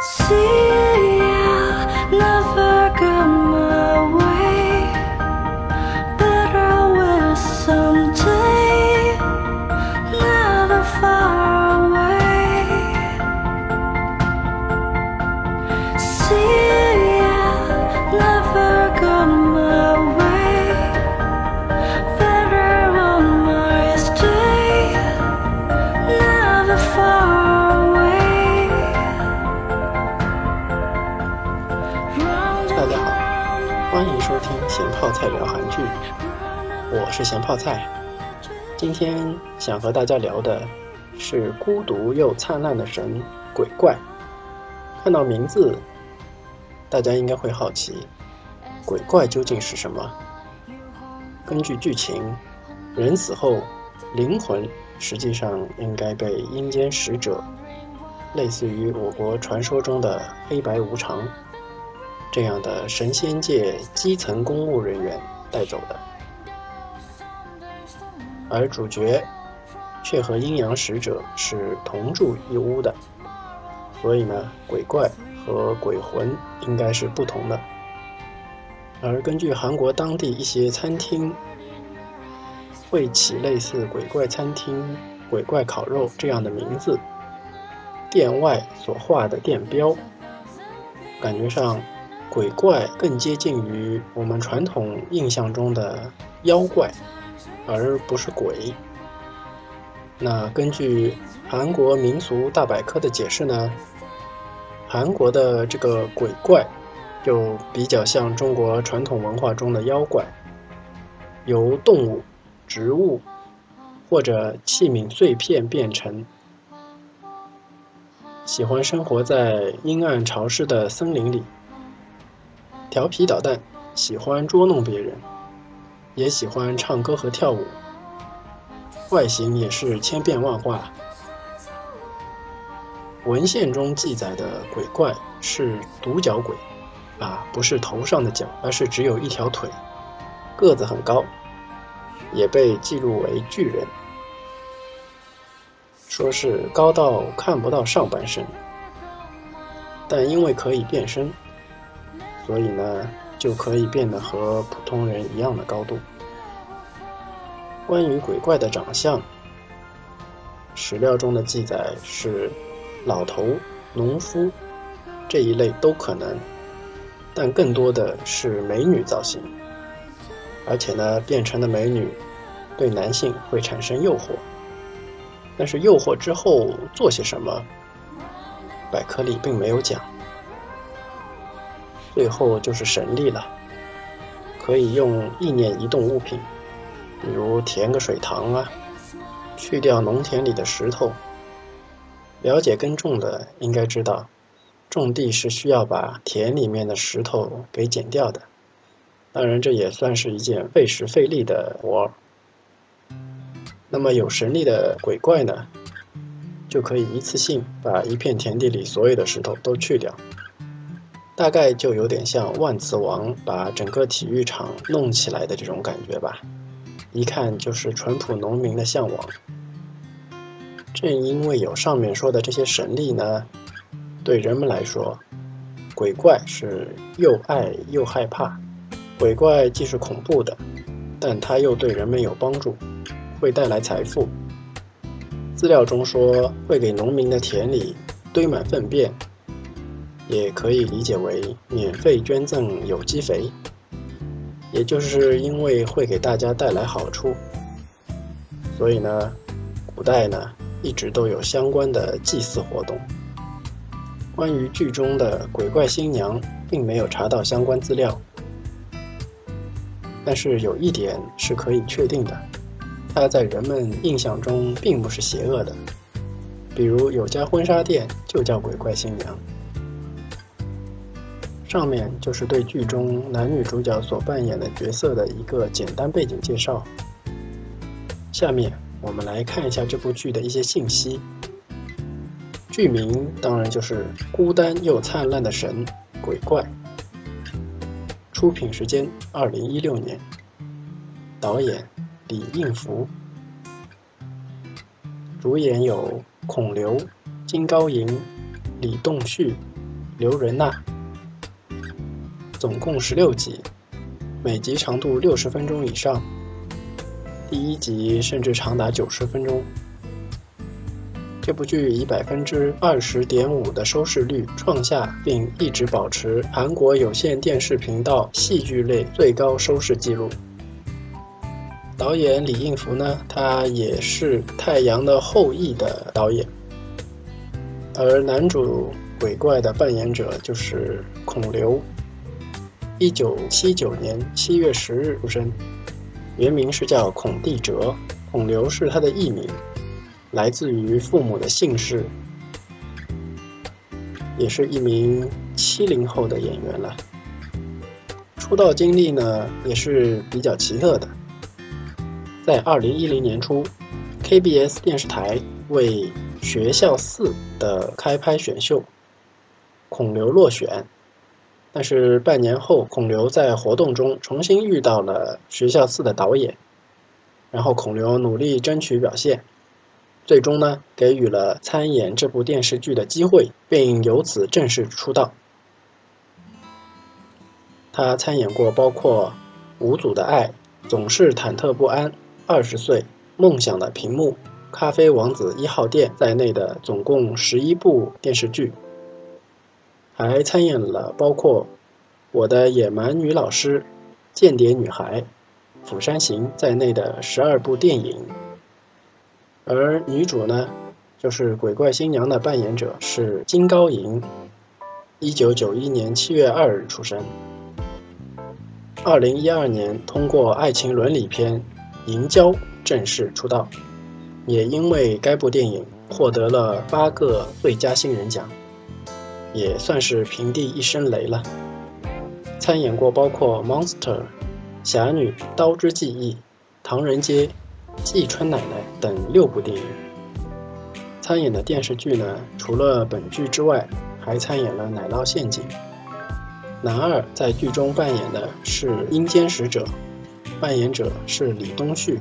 心。我是咸泡菜。今天想和大家聊的是孤独又灿烂的神鬼怪。看到名字，大家应该会好奇，鬼怪究竟是什么？根据剧情，人死后灵魂实际上应该被阴间使者，类似于我国传说中的黑白无常。这样的神仙界基层公务人员带走的，而主角却和阴阳使者是同住一屋的，所以呢，鬼怪和鬼魂应该是不同的。而根据韩国当地一些餐厅会起类似“鬼怪餐厅”“鬼怪烤肉”这样的名字，店外所画的店标，感觉上。鬼怪更接近于我们传统印象中的妖怪，而不是鬼。那根据韩国民俗大百科的解释呢，韩国的这个鬼怪就比较像中国传统文化中的妖怪，由动物、植物或者器皿碎片变成，喜欢生活在阴暗潮湿的森林里。调皮捣蛋，喜欢捉弄别人，也喜欢唱歌和跳舞。外形也是千变万化。文献中记载的鬼怪是独角鬼，啊，不是头上的角，而是只有一条腿，个子很高，也被记录为巨人，说是高到看不到上半身，但因为可以变身。所以呢，就可以变得和普通人一样的高度。关于鬼怪的长相，史料中的记载是老头、农夫这一类都可能，但更多的是美女造型。而且呢，变成的美女对男性会产生诱惑，但是诱惑之后做些什么，百科里并没有讲。最后就是神力了，可以用意念移动物品，比如填个水塘啊，去掉农田里的石头。了解耕种的应该知道，种地是需要把田里面的石头给剪掉的。当然，这也算是一件费时费力的活儿。那么有神力的鬼怪呢，就可以一次性把一片田地里所有的石头都去掉。大概就有点像万磁王把整个体育场弄起来的这种感觉吧，一看就是淳朴农民的向往。正因为有上面说的这些神力呢，对人们来说，鬼怪是又爱又害怕。鬼怪既是恐怖的，但它又对人们有帮助，会带来财富。资料中说会给农民的田里堆满粪便。也可以理解为免费捐赠有机肥，也就是因为会给大家带来好处，所以呢，古代呢一直都有相关的祭祀活动。关于剧中的鬼怪新娘，并没有查到相关资料，但是有一点是可以确定的，她在人们印象中并不是邪恶的，比如有家婚纱店就叫鬼怪新娘。上面就是对剧中男女主角所扮演的角色的一个简单背景介绍。下面我们来看一下这部剧的一些信息。剧名当然就是《孤单又灿烂的神鬼怪》。出品时间二零一六年。导演李应福。主演有孔刘、金高银、李栋旭、刘仁娜，总共十六集，每集长度六十分钟以上，第一集甚至长达九十分钟。这部剧以百分之二十点五的收视率创下，并一直保持韩国有线电视频道戏剧类最高收视纪录。导演李应福呢，他也是《太阳的后裔》的导演，而男主鬼怪的扮演者就是孔刘。一九七九年七月十日出生，原名是叫孔地哲，孔刘是他的艺名。来自于父母的姓氏，也是一名七零后的演员了。出道经历呢也是比较奇特的。在二零一零年初，KBS 电视台为《学校四》的开拍选秀，孔刘落选。但是半年后，孔刘在活动中重新遇到了《学校四》的导演，然后孔刘努力争取表现。最终呢，给予了参演这部电视剧的机会，并由此正式出道。他参演过包括《五组的爱》《总是忐忑不安》《二十岁》《梦想的屏幕》《咖啡王子一号店》在内的总共十一部电视剧，还参演了包括《我的野蛮女老师》《间谍女孩》《釜山行》在内的十二部电影。而女主呢，就是鬼怪新娘的扮演者是金高银，一九九一年七月二日出生。二零一二年通过爱情伦理片《银娇》正式出道，也因为该部电影获得了八个最佳新人奖，也算是平地一声雷了。参演过包括《Monster》《侠女》《刀之记忆》《唐人街》。季春奶奶等六部电影，参演的电视剧呢，除了本剧之外，还参演了《奶酪陷阱》。男二在剧中扮演的是阴间使者，扮演者是李东旭。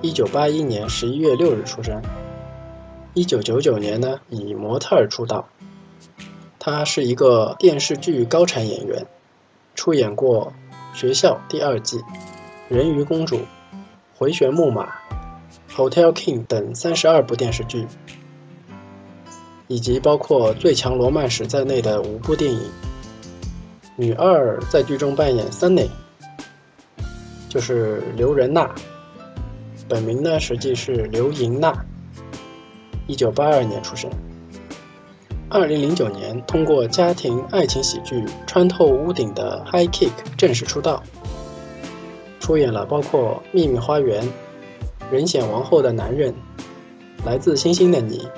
一九八一年十一月六日出生，一九九九年呢以模特儿出道。他是一个电视剧高产演员，出演过《学校》第二季《人鱼公主》。回旋木马、Hotel King 等三十二部电视剧，以及包括《最强罗曼史》在内的五部电影。女二在剧中扮演 Sunny，就是刘仁娜，本名呢实际是刘莹娜，一九八二年出生。二零零九年通过家庭爱情喜剧《穿透屋顶的 High Kick》正式出道。出演了包括《秘密花园》《人显王后的男人》《来自星星的你》《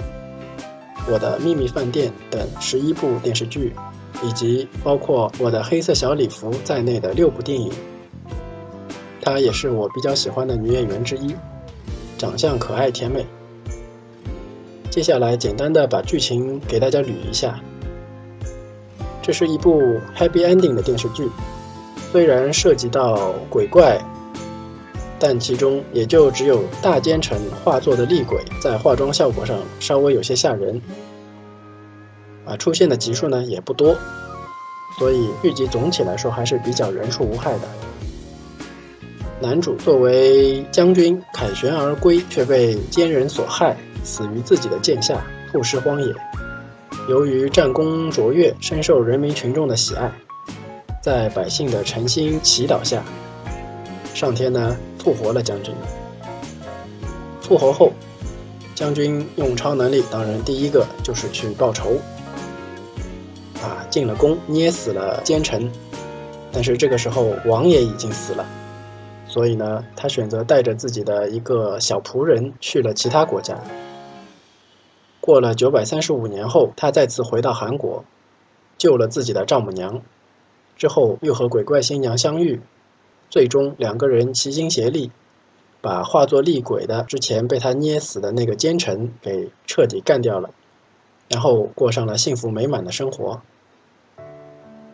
我的秘密饭店》等十一部电视剧，以及包括《我的黑色小礼服》在内的六部电影。她也是我比较喜欢的女演员之一，长相可爱甜美。接下来简单的把剧情给大家捋一下。这是一部 Happy Ending 的电视剧。虽然涉及到鬼怪，但其中也就只有大奸臣化作的厉鬼在化妆效果上稍微有些吓人，啊，出现的集数呢也不多，所以剧集总体来说还是比较人畜无害的。男主作为将军凯旋而归，却被奸人所害，死于自己的剑下，曝尸荒野。由于战功卓越，深受人民群众的喜爱。在百姓的诚心祈祷下，上天呢复活了将军。复活后，将军用超能力，当然第一个就是去报仇，啊，进了宫，捏死了奸臣。但是这个时候王爷已经死了，所以呢，他选择带着自己的一个小仆人去了其他国家。过了九百三十五年后，他再次回到韩国，救了自己的丈母娘。之后又和鬼怪新娘相遇，最终两个人齐心协力，把化作厉鬼的之前被他捏死的那个奸臣给彻底干掉了，然后过上了幸福美满的生活。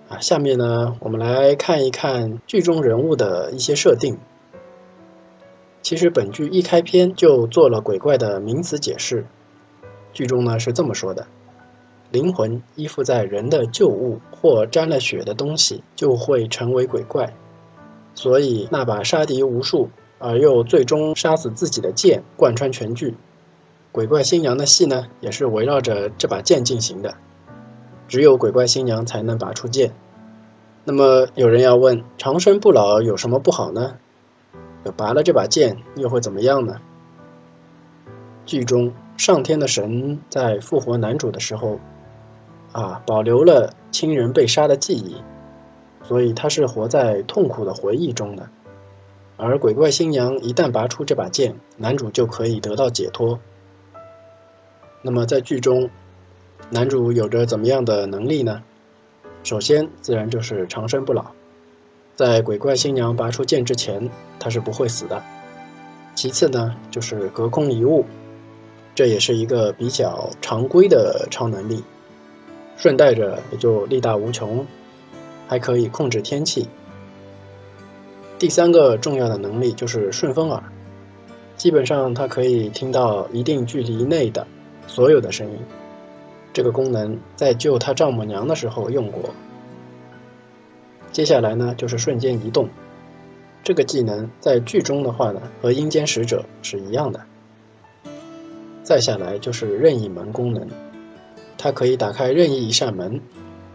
啊，下面呢，我们来看一看剧中人物的一些设定。其实本剧一开篇就做了鬼怪的名词解释，剧中呢是这么说的：灵魂依附在人的旧物或沾了血的东西，就会成为鬼怪。所以那把杀敌无数而又最终杀死自己的剑贯穿全剧。鬼怪新娘的戏呢，也是围绕着这把剑进行的。只有鬼怪新娘才能拔出剑。那么有人要问：长生不老有什么不好呢？拔了这把剑又会怎么样呢？剧中上天的神在复活男主的时候，啊，保留了亲人被杀的记忆，所以他是活在痛苦的回忆中的。而鬼怪新娘一旦拔出这把剑，男主就可以得到解脱。那么在剧中，男主有着怎么样的能力呢？首先，自然就是长生不老。在鬼怪新娘拔出剑之前，他是不会死的。其次呢，就是隔空移物，这也是一个比较常规的超能力。顺带着也就力大无穷，还可以控制天气。第三个重要的能力就是顺风耳，基本上它可以听到一定距离内的所有的声音。这个功能在救他丈母娘的时候用过。接下来呢，就是瞬间移动。这个技能在剧中的话呢，和阴间使者是一样的。再下来就是任意门功能，它可以打开任意一扇门，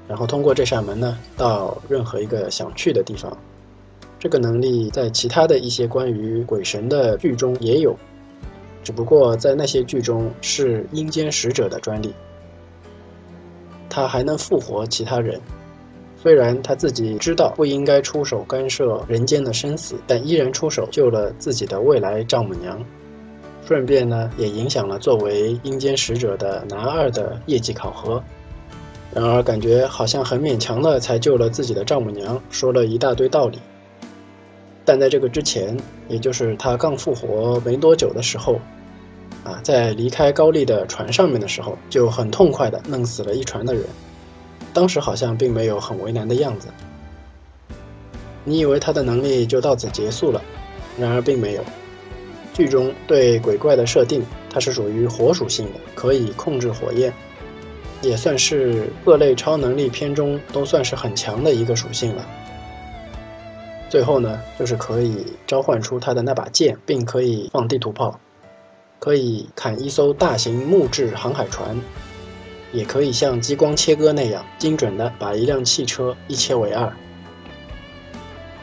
然后通过这扇门呢，到任何一个想去的地方。这个能力在其他的一些关于鬼神的剧中也有，只不过在那些剧中是阴间使者的专利。他还能复活其他人。虽然他自己知道不应该出手干涉人间的生死，但依然出手救了自己的未来丈母娘，顺便呢也影响了作为阴间使者的男二的业绩考核。然而感觉好像很勉强的才救了自己的丈母娘，说了一大堆道理。但在这个之前，也就是他刚复活没多久的时候，啊，在离开高丽的船上面的时候，就很痛快的弄死了一船的人。当时好像并没有很为难的样子，你以为他的能力就到此结束了，然而并没有。剧中对鬼怪的设定，它是属于火属性的，可以控制火焰，也算是各类超能力片中都算是很强的一个属性了。最后呢，就是可以召唤出他的那把剑，并可以放地图炮，可以砍一艘大型木质航海船。也可以像激光切割那样精准的把一辆汽车一切为二。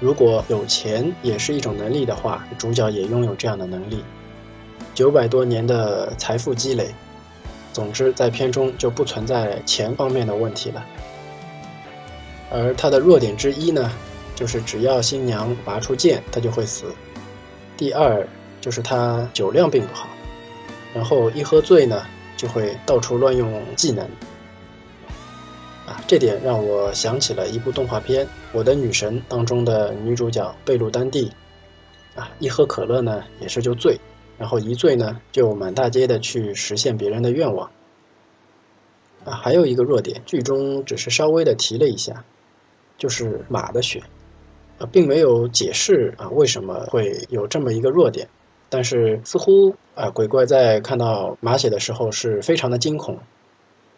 如果有钱也是一种能力的话，主角也拥有这样的能力。九百多年的财富积累，总之在片中就不存在钱方面的问题了。而他的弱点之一呢，就是只要新娘拔出剑，他就会死。第二就是他酒量并不好，然后一喝醉呢。就会到处乱用技能，这点让我想起了一部动画片《我的女神》当中的女主角贝鲁丹蒂，啊，一喝可乐呢也是就醉，然后一醉呢就满大街的去实现别人的愿望，啊，还有一个弱点，剧中只是稍微的提了一下，就是马的血，啊，并没有解释啊为什么会有这么一个弱点。但是似乎啊，鬼怪在看到马血的时候是非常的惊恐，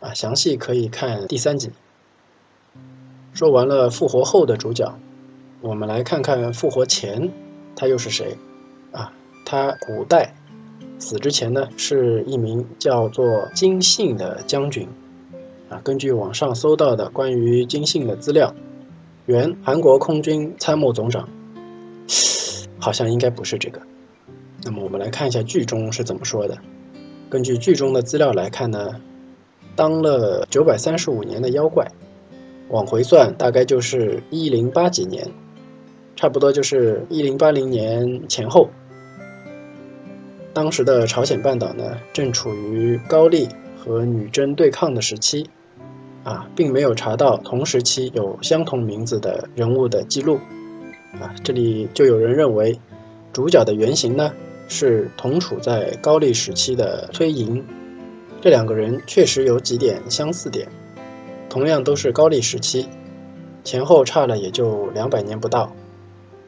啊，详细可以看第三集。说完了复活后的主角，我们来看看复活前他又是谁？啊，他古代死之前呢是一名叫做金信的将军，啊，根据网上搜到的关于金信的资料，原韩国空军参谋总长，好像应该不是这个。那么我们来看一下剧中是怎么说的。根据剧中的资料来看呢，当了九百三十五年的妖怪，往回算大概就是一零八几年，差不多就是一零八零年前后。当时的朝鲜半岛呢，正处于高丽和女真对抗的时期，啊，并没有查到同时期有相同名字的人物的记录，啊，这里就有人认为主角的原型呢。是同处在高丽时期的崔莹，这两个人确实有几点相似点，同样都是高丽时期，前后差了也就两百年不到。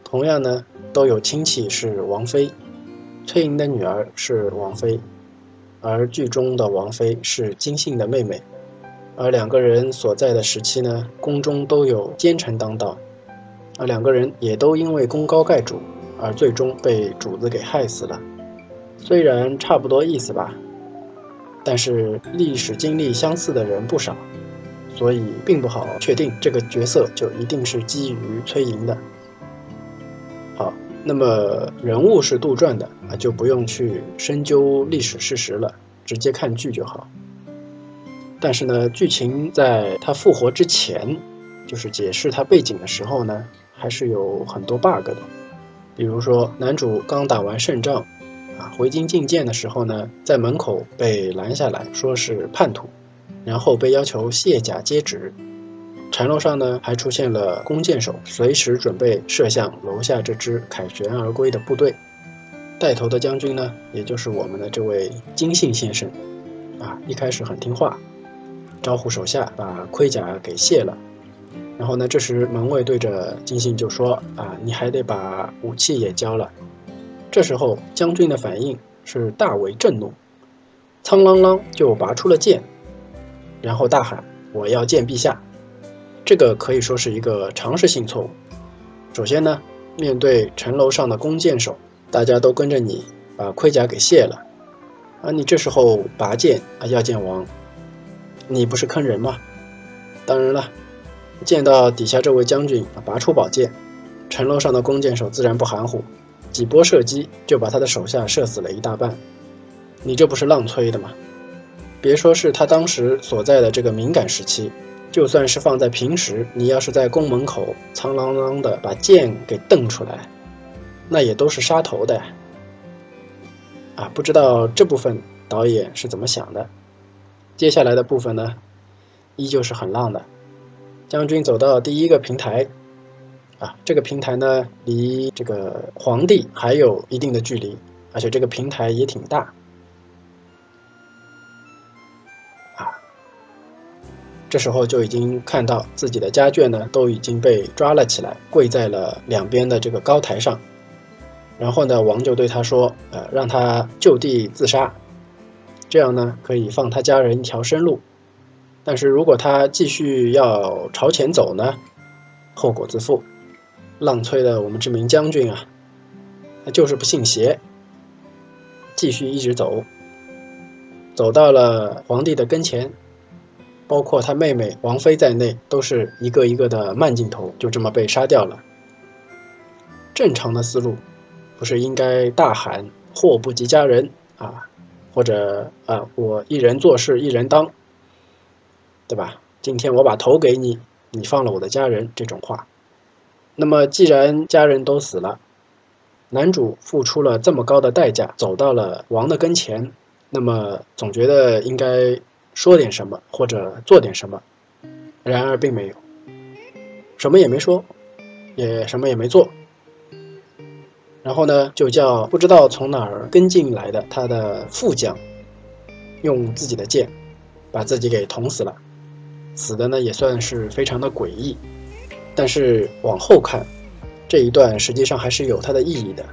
同样呢，都有亲戚是王妃，崔莹的女儿是王妃，而剧中的王妃是金信的妹妹。而两个人所在的时期呢，宫中都有奸臣当道，而两个人也都因为功高盖主而最终被主子给害死了。虽然差不多意思吧，但是历史经历相似的人不少，所以并不好确定这个角色就一定是基于崔莹的。好，那么人物是杜撰的啊，就不用去深究历史事实了，直接看剧就好。但是呢，剧情在他复活之前，就是解释他背景的时候呢，还是有很多 bug 的。比如说，男主刚打完胜仗，啊，回京觐见的时候呢，在门口被拦下来说是叛徒，然后被要求卸甲接旨。城楼上呢，还出现了弓箭手，随时准备射向楼下这支凯旋而归的部队。带头的将军呢，也就是我们的这位金信先生，啊，一开始很听话。招呼手下把盔甲给卸了，然后呢，这时门卫对着金信就说：“啊，你还得把武器也交了。”这时候将军的反应是大为震怒，苍啷啷就拔出了剑，然后大喊：“我要见陛下！”这个可以说是一个常识性错误。首先呢，面对城楼上的弓箭手，大家都跟着你把盔甲给卸了，而你这时候拔剑啊，要见王。你不是坑人吗？当然了，见到底下这位将军拔出宝剑，城楼上的弓箭手自然不含糊，几波射击就把他的手下射死了一大半。你这不是浪催的吗？别说是他当时所在的这个敏感时期，就算是放在平时，你要是在宫门口苍啷啷的把剑给瞪出来，那也都是杀头的。啊，不知道这部分导演是怎么想的。接下来的部分呢，依旧是很浪的。将军走到第一个平台，啊，这个平台呢离这个皇帝还有一定的距离，而且这个平台也挺大。这时候就已经看到自己的家眷呢都已经被抓了起来，跪在了两边的这个高台上。然后呢，王就对他说：“呃，让他就地自杀。”这样呢，可以放他家人一条生路，但是如果他继续要朝前走呢，后果自负。浪催的我们这名将军啊，他就是不信邪，继续一直走，走到了皇帝的跟前，包括他妹妹王妃在内，都是一个一个的慢镜头，就这么被杀掉了。正常的思路，不是应该大喊“祸不及家人”啊？或者啊，我一人做事一人当，对吧？今天我把头给你，你放了我的家人，这种话。那么既然家人都死了，男主付出了这么高的代价，走到了王的跟前，那么总觉得应该说点什么或者做点什么。然而并没有，什么也没说，也什么也没做。然后呢，就叫不知道从哪儿跟进来的他的副将，用自己的剑把自己给捅死了，死的呢也算是非常的诡异。但是往后看，这一段实际上还是有它的意义的，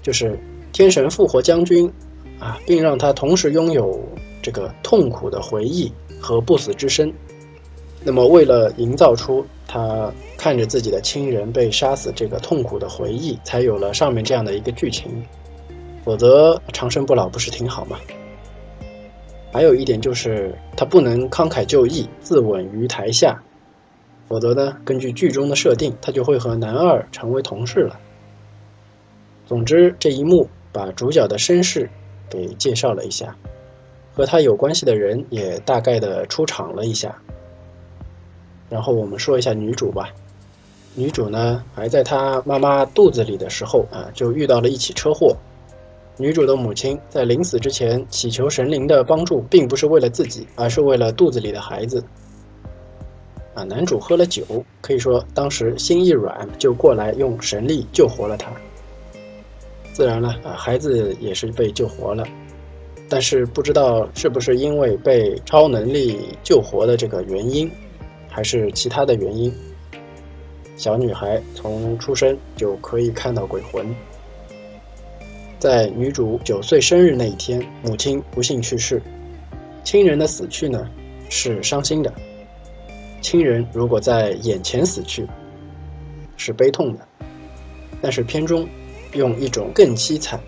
就是天神复活将军啊，并让他同时拥有这个痛苦的回忆和不死之身。那么为了营造出他。看着自己的亲人被杀死，这个痛苦的回忆，才有了上面这样的一个剧情。否则长生不老不是挺好吗？还有一点就是他不能慷慨就义，自刎于台下。否则呢，根据剧中的设定，他就会和男二成为同事了。总之，这一幕把主角的身世给介绍了一下，和他有关系的人也大概的出场了一下。然后我们说一下女主吧。女主呢，还在她妈妈肚子里的时候啊，就遇到了一起车祸。女主的母亲在临死之前祈求神灵的帮助，并不是为了自己，而是为了肚子里的孩子。啊，男主喝了酒，可以说当时心一软，就过来用神力救活了她。自然了，啊，孩子也是被救活了。但是不知道是不是因为被超能力救活的这个原因，还是其他的原因。小女孩从出生就可以看到鬼魂。在女主九岁生日那一天，母亲不幸去世。亲人的死去呢，是伤心的，亲人如果在眼前死去，是悲痛的。但是片中用一种更凄惨、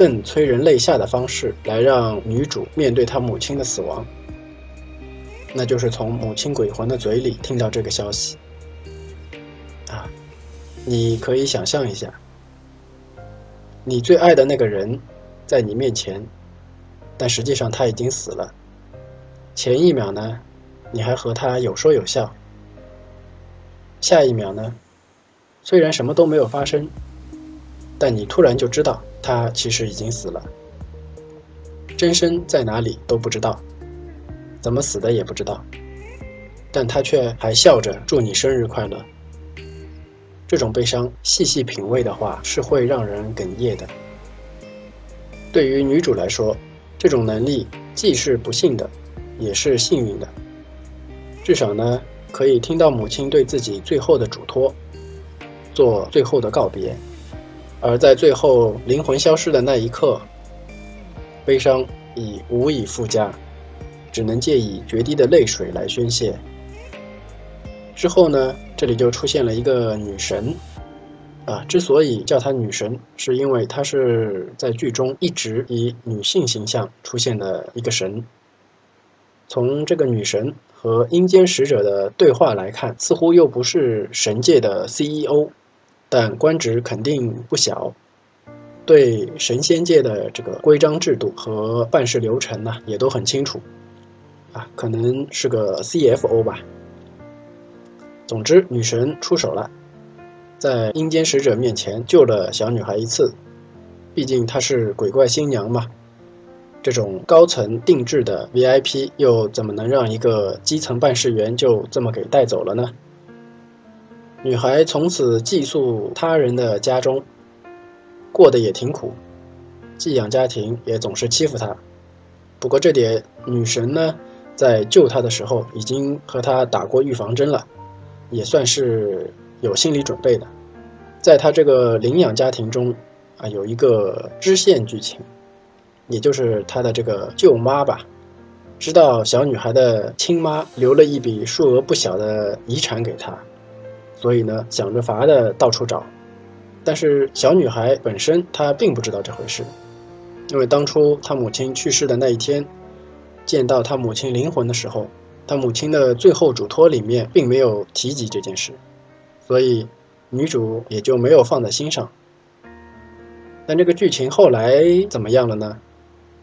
更催人泪下的方式来让女主面对她母亲的死亡，那就是从母亲鬼魂的嘴里听到这个消息。啊，你可以想象一下，你最爱的那个人在你面前。但实际上他已经死了。前一秒呢，你还和他有说有笑；下一秒呢，虽然什么都没有发生，但你突然就知道他其实已经死了。真身在哪里都不知道，怎么死的也不知道，但他却还笑着祝你生日快乐。这种悲伤，细细品味的话，是会让人哽咽的。对于女主来说，这种能力既是不幸的，也是幸运的。至少呢，可以听到母亲对自己最后的嘱托，做最后的告别。而在最后灵魂消失的那一刻，悲伤已无以复加，只能借以决堤的泪水来宣泄。之后呢，这里就出现了一个女神。啊，之所以叫她女神，是因为她是在剧中一直以女性形象出现的一个神。从这个女神和阴间使者的对话来看，似乎又不是神界的 CEO，但官职肯定不小，对神仙界的这个规章制度和办事流程呢，也都很清楚。啊，可能是个 CFO 吧。总之，女神出手了。在阴间使者面前救了小女孩一次，毕竟她是鬼怪新娘嘛。这种高层定制的 VIP 又怎么能让一个基层办事员就这么给带走了呢？女孩从此寄宿他人的家中，过得也挺苦，寄养家庭也总是欺负她。不过这点女神呢，在救她的时候已经和她打过预防针了，也算是。有心理准备的，在他这个领养家庭中，啊，有一个支线剧情，也就是他的这个舅妈吧，知道小女孩的亲妈留了一笔数额不小的遗产给她，所以呢，想着法的到处找，但是小女孩本身她并不知道这回事，因为当初她母亲去世的那一天，见到她母亲灵魂的时候，她母亲的最后嘱托里面并没有提及这件事。所以，女主也就没有放在心上。但这个剧情后来怎么样了呢？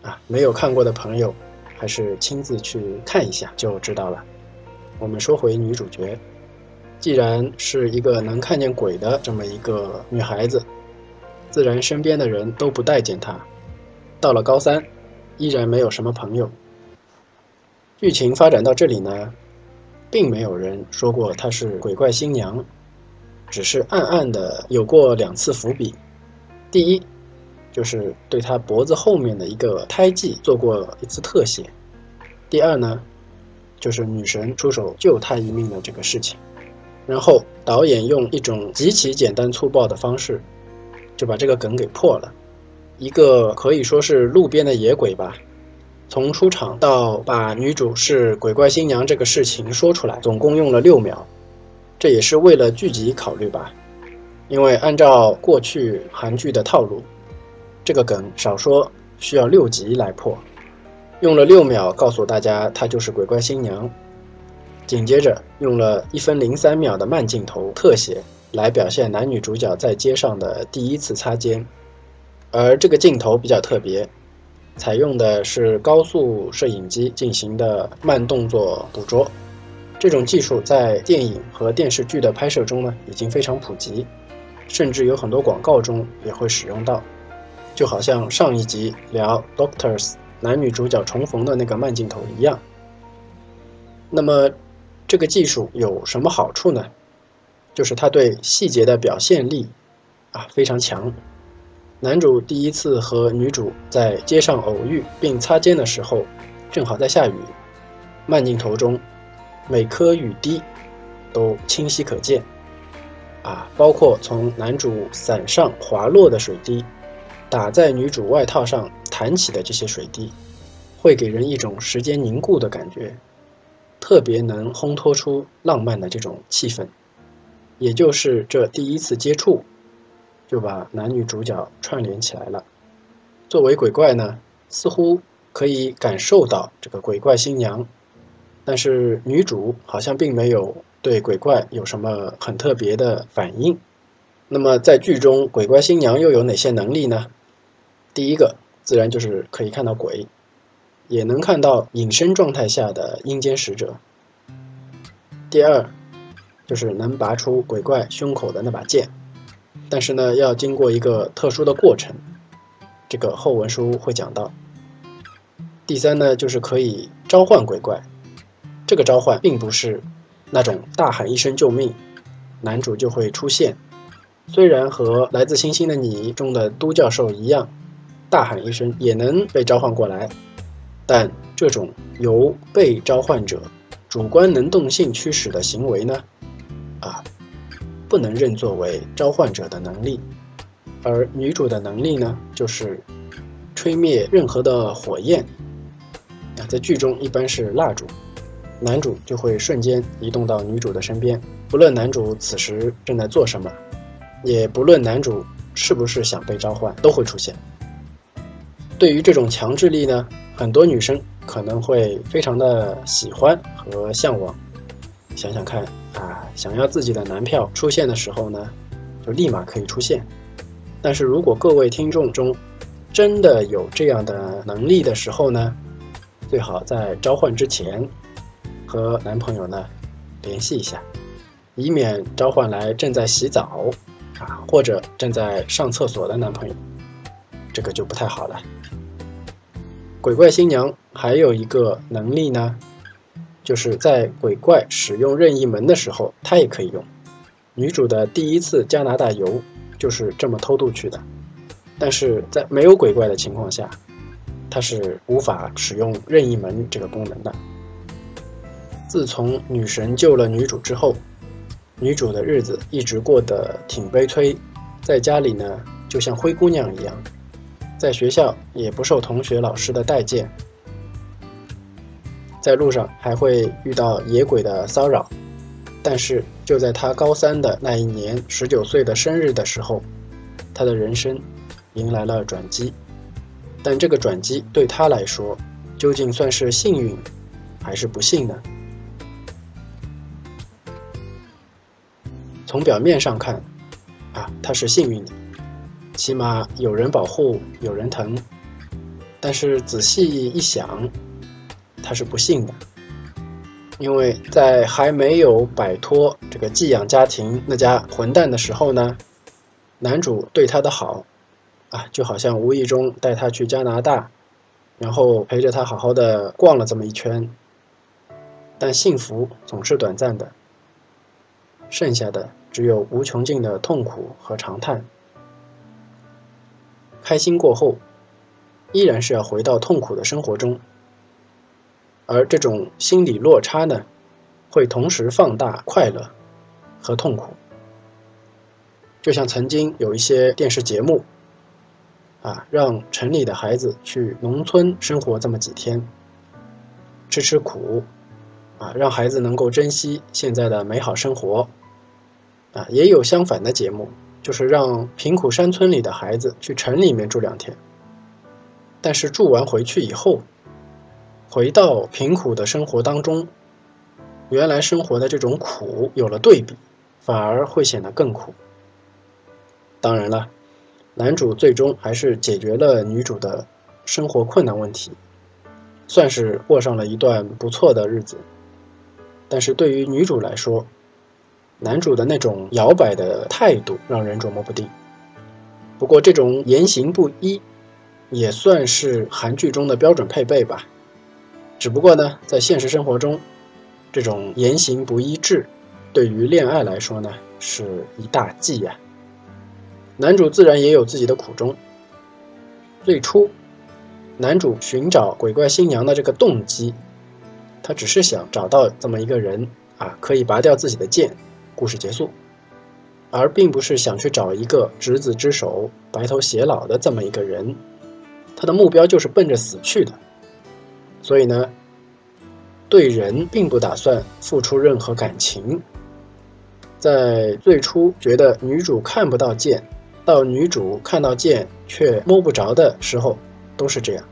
啊，没有看过的朋友，还是亲自去看一下就知道了。我们说回女主角，既然是一个能看见鬼的这么一个女孩子，自然身边的人都不待见她。到了高三，依然没有什么朋友。剧情发展到这里呢，并没有人说过她是鬼怪新娘。只是暗暗的有过两次伏笔，第一，就是对她脖子后面的一个胎记做过一次特写；第二呢，就是女神出手救她一命的这个事情。然后导演用一种极其简单粗暴的方式，就把这个梗给破了。一个可以说是路边的野鬼吧，从出场到把女主是鬼怪新娘这个事情说出来，总共用了六秒。这也是为了剧集考虑吧，因为按照过去韩剧的套路，这个梗少说需要六集来破，用了六秒告诉大家她就是鬼怪新娘，紧接着用了一分零三秒的慢镜头特写来表现男女主角在街上的第一次擦肩，而这个镜头比较特别，采用的是高速摄影机进行的慢动作捕捉。这种技术在电影和电视剧的拍摄中呢，已经非常普及，甚至有很多广告中也会使用到。就好像上一集聊《Doctors》男女主角重逢的那个慢镜头一样。那么，这个技术有什么好处呢？就是它对细节的表现力啊非常强。男主第一次和女主在街上偶遇并擦肩的时候，正好在下雨，慢镜头中。每颗雨滴都清晰可见，啊，包括从男主伞上滑落的水滴，打在女主外套上弹起的这些水滴，会给人一种时间凝固的感觉，特别能烘托出浪漫的这种气氛，也就是这第一次接触，就把男女主角串联起来了。作为鬼怪呢，似乎可以感受到这个鬼怪新娘，但是女主好像并没有对鬼怪有什么很特别的反应。那么在剧中，鬼怪新娘又有哪些能力呢？第一个，自然就是可以看到鬼，也能看到隐身状态下的阴间使者。第二，就是能拔出鬼怪胸口的那把剑，但是呢，要经过一个特殊的过程，这个后文书会讲到。第三呢，就是可以召唤鬼怪，这个召唤并不是那种大喊一声救命，男主就会出现。虽然和《来自星星的你》中的都教授一样，大喊一声也能被召唤过来，但这种由被召唤者主观能动性驱使的行为呢，啊，不能认作为召唤者的能力。而女主的能力呢，就是吹灭任何的火焰。啊，在剧中一般是蜡烛，男主就会瞬间移动到女主的身边，不论男主此时正在做什么。也不论男主是不是想被召唤，都会出现。对于这种强制力呢，很多女生可能会非常的喜欢和向往。想想看啊，想要自己的男票出现的时候呢，就立马可以出现。但是如果各位听众中真的有这样的能力的时候呢，最好在召唤之前和男朋友呢联系一下，以免召唤来正在洗澡。啊，或者正在上厕所的男朋友，这个就不太好了。鬼怪新娘还有一个能力呢，就是在鬼怪使用任意门的时候，她也可以用。女主的第一次加拿大游就是这么偷渡去的，但是在没有鬼怪的情况下，她是无法使用任意门这个功能的。自从女神救了女主之后。女主的日子一直过得挺悲催，在家里呢就像灰姑娘一样，在学校也不受同学老师的待见，在路上还会遇到野鬼的骚扰。但是就在他高三的那一年，十九岁的生日的时候，他的人生迎来了转机。但这个转机对他来说，究竟算是幸运还是不幸呢？从表面上看，啊，他是幸运的，起码有人保护，有人疼。但是仔细一想，他是不幸的，因为在还没有摆脱这个寄养家庭那家混蛋的时候呢，男主对他的好，啊，就好像无意中带他去加拿大，然后陪着他好好的逛了这么一圈。但幸福总是短暂的。剩下的只有无穷尽的痛苦和长叹。开心过后，依然是要回到痛苦的生活中。而这种心理落差呢，会同时放大快乐和痛苦。就像曾经有一些电视节目，啊，让城里的孩子去农村生活这么几天，吃吃苦。啊，让孩子能够珍惜现在的美好生活。啊，也有相反的节目，就是让贫苦山村里的孩子去城里面住两天。但是住完回去以后，回到贫苦的生活当中，原来生活的这种苦有了对比，反而会显得更苦。当然了，男主最终还是解决了女主的生活困难问题，算是过上了一段不错的日子。但是对于女主来说，男主的那种摇摆的态度让人琢磨不定。不过这种言行不一，也算是韩剧中的标准配备吧。只不过呢，在现实生活中，这种言行不一致，对于恋爱来说呢，是一大忌呀。男主自然也有自己的苦衷。最初，男主寻找鬼怪新娘的这个动机。他只是想找到这么一个人啊，可以拔掉自己的剑，故事结束，而并不是想去找一个执子之手、白头偕老的这么一个人。他的目标就是奔着死去的。所以呢，对人并不打算付出任何感情。在最初觉得女主看不到剑，到女主看到剑却摸不着的时候，都是这样。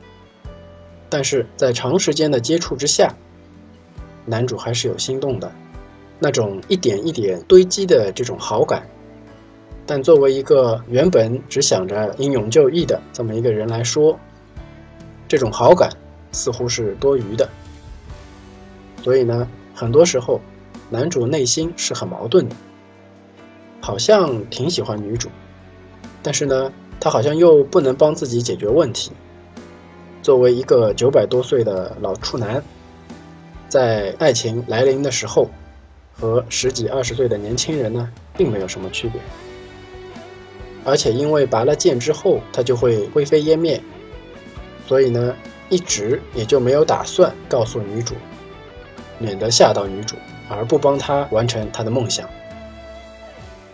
但是在长时间的接触之下，男主还是有心动的，那种一点一点堆积的这种好感。但作为一个原本只想着英勇就义的这么一个人来说，这种好感似乎是多余的。所以呢，很多时候。男主内心是很矛盾的，好像挺喜欢女主，但是呢，他好像又不能帮自己解决问题。作为一个九百多岁的老处男，在爱情来临的时候，和十几二十岁的年轻人呢，并没有什么区别。而且因为拔了剑之后，他就会灰飞烟灭，所以呢，一直也就没有打算告诉女主，免得吓到女主。而不帮他完成他的梦想。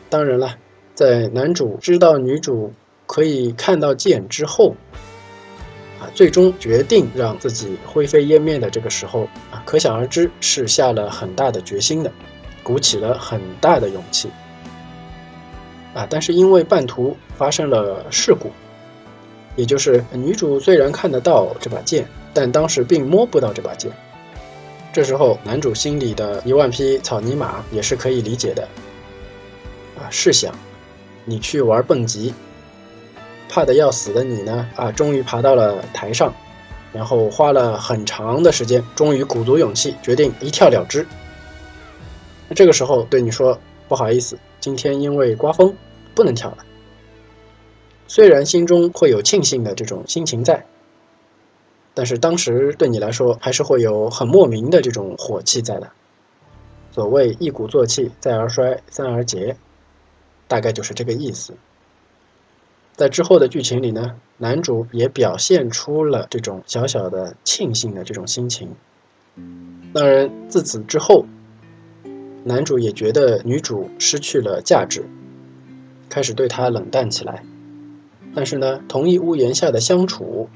当然了，在男主知道女主可以看到剑之后，啊，最终决定让自己灰飞烟灭的这个时候，啊，可想而知是下了很大的决心的，鼓起了很大的勇气。啊，但是因为半途发生了事故，也就是女主虽然看得到这把剑，但当时并摸不到这把剑。这时候，男主心里的一万匹草泥马也是可以理解的。啊，试想，你去玩蹦极，怕的要死的你呢？啊，终于爬到了台上，然后花了很长的时间，终于鼓足勇气，决定一跳了之。这个时候对你说：“不好意思，今天因为刮风，不能跳了。”虽然心中会有庆幸的这种心情在。但是当时对你来说，还是会有很莫名的这种火气在的。所谓一鼓作气，再而衰，三而竭，大概就是这个意思。在之后的剧情里呢，男主也表现出了这种小小的庆幸的这种心情。当然，自此之后，男主也觉得女主失去了价值，开始对她冷淡起来。但是呢，同一屋檐下的相处。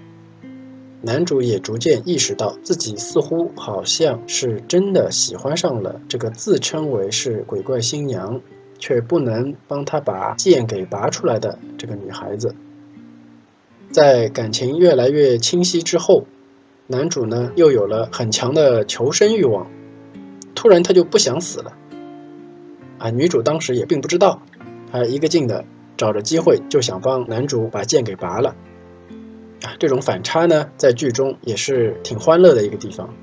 男主也逐渐意识到自己似乎好像是真的喜欢上了这个自称为是鬼怪新娘，却不能帮他把剑给拔出来的这个女孩子。在感情越来越清晰之后，男主呢又有了很强的求生欲望，突然他就不想死了。啊，女主当时也并不知道，她一个劲的找着机会就想帮男主把剑给拔了。啊，这种反差呢，在剧中也是挺欢乐的一个地方。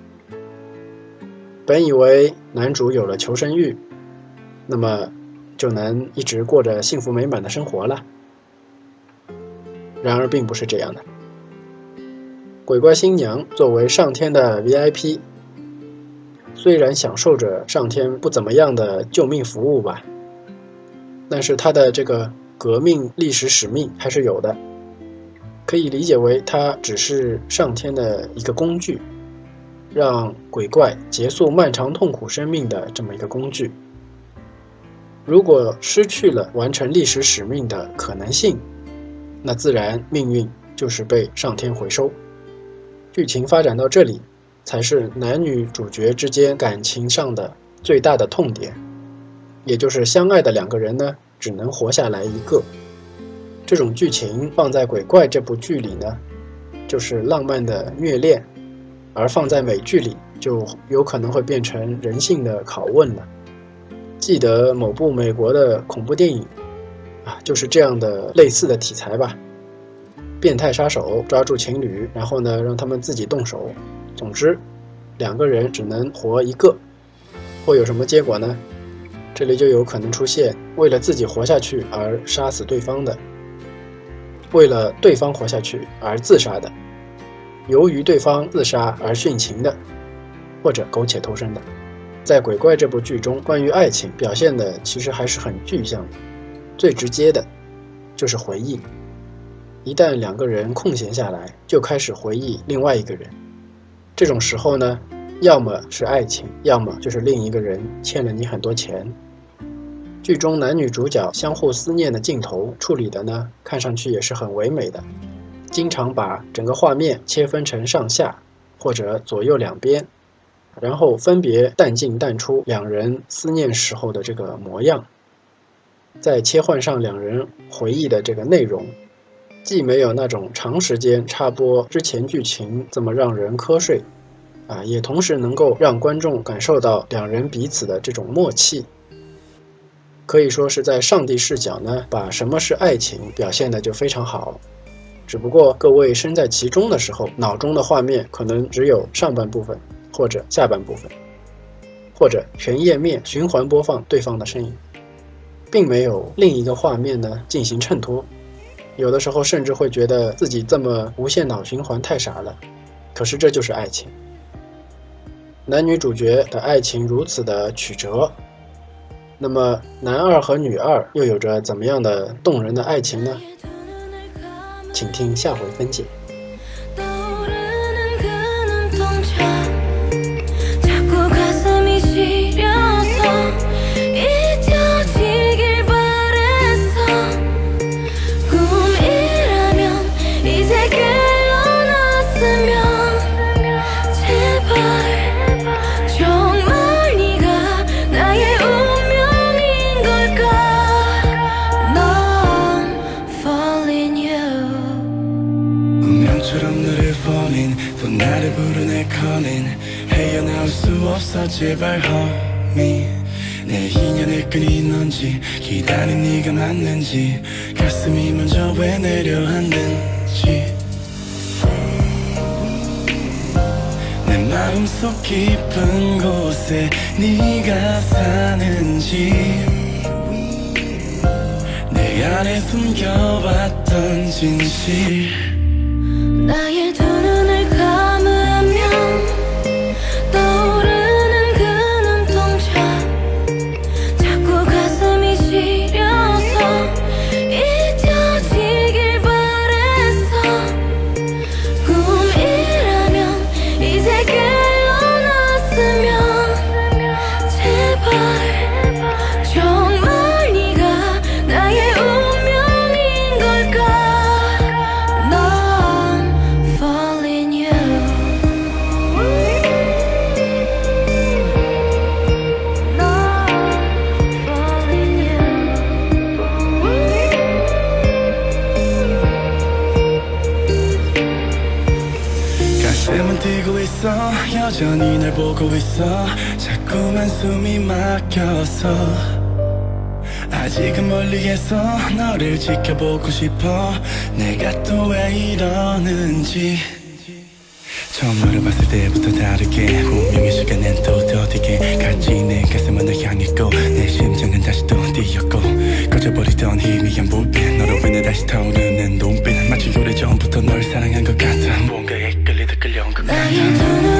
本以为男主有了求生欲，那么就能一直过着幸福美满的生活了。然而并不是这样的。鬼怪新娘作为上天的 VIP，虽然享受着上天不怎么样的救命服务吧，但是他的这个革命历史使命还是有的。可以理解为，他只是上天的一个工具，让鬼怪结束漫长痛苦生命的这么一个工具。如果失去了完成历史使命的可能性，那自然命运就是被上天回收。剧情发展到这里，才是男女主角之间感情上的最大的痛点，也就是相爱的两个人呢，只能活下来一个。这种剧情放在《鬼怪》这部剧里呢，就是浪漫的虐恋；而放在美剧里，就有可能会变成人性的拷问了。记得某部美国的恐怖电影，啊，就是这样的类似的题材吧。变态杀手抓住情侣，然后呢，让他们自己动手。总之，两个人只能活一个，会有什么结果呢？这里就有可能出现为了自己活下去而杀死对方的。为了对方活下去而自杀的，由于对方自杀而殉情的，或者苟且偷生的，在《鬼怪》这部剧中，关于爱情表现的其实还是很具象的。最直接的，就是回忆。一旦两个人空闲下来，就开始回忆另外一个人。这种时候呢，要么是爱情，要么就是另一个人欠了你很多钱。剧中男女主角相互思念的镜头处理的呢，看上去也是很唯美的。经常把整个画面切分成上下或者左右两边，然后分别淡进淡出两人思念时候的这个模样，再切换上两人回忆的这个内容，既没有那种长时间插播之前剧情这么让人瞌睡，啊，也同时能够让观众感受到两人彼此的这种默契，可以说是在上帝视角呢，把什么是爱情表现的就非常好。只不过各位身在其中的时候，脑中的画面可能只有上半部分。或者下半部分，或者全页面循环播放对方的身影，并没有另一个画面呢进行衬托。有的时候甚至会觉得自己这么无限脑循环太傻了。可是这就是爱情，男女主角的爱情如此的曲折，那么男二和女二又有着怎么样的动人的爱情呢？请听下回分解。 제발 homie 내 인연의 끈이 넌지 기다린 네가 맞는지 가슴이 먼저 왜 내려앉는지. 내 마음속 깊은 곳에 네가 사는지. 내 안에 숨겨왔던 진실. 나의 참고 있어. 자꾸만 숨이 막혀서. 아직은 멀리에서 너를 지켜보고 싶어. 내가 또 왜 이러는지. 처음으로 봤을 때부터 다르게 운명의 시간엔 또 더디게 갈지 내 가슴은 널 향했고 내 심장은 다시 또 뛰었고. 꺼져버리던 희미한 불빛 너로 인해 다시 타오르는 눈빛. 마치 오래전부터 널 사랑한 것 같아. 뭔가에 끌리듯 끌려온 것 같아.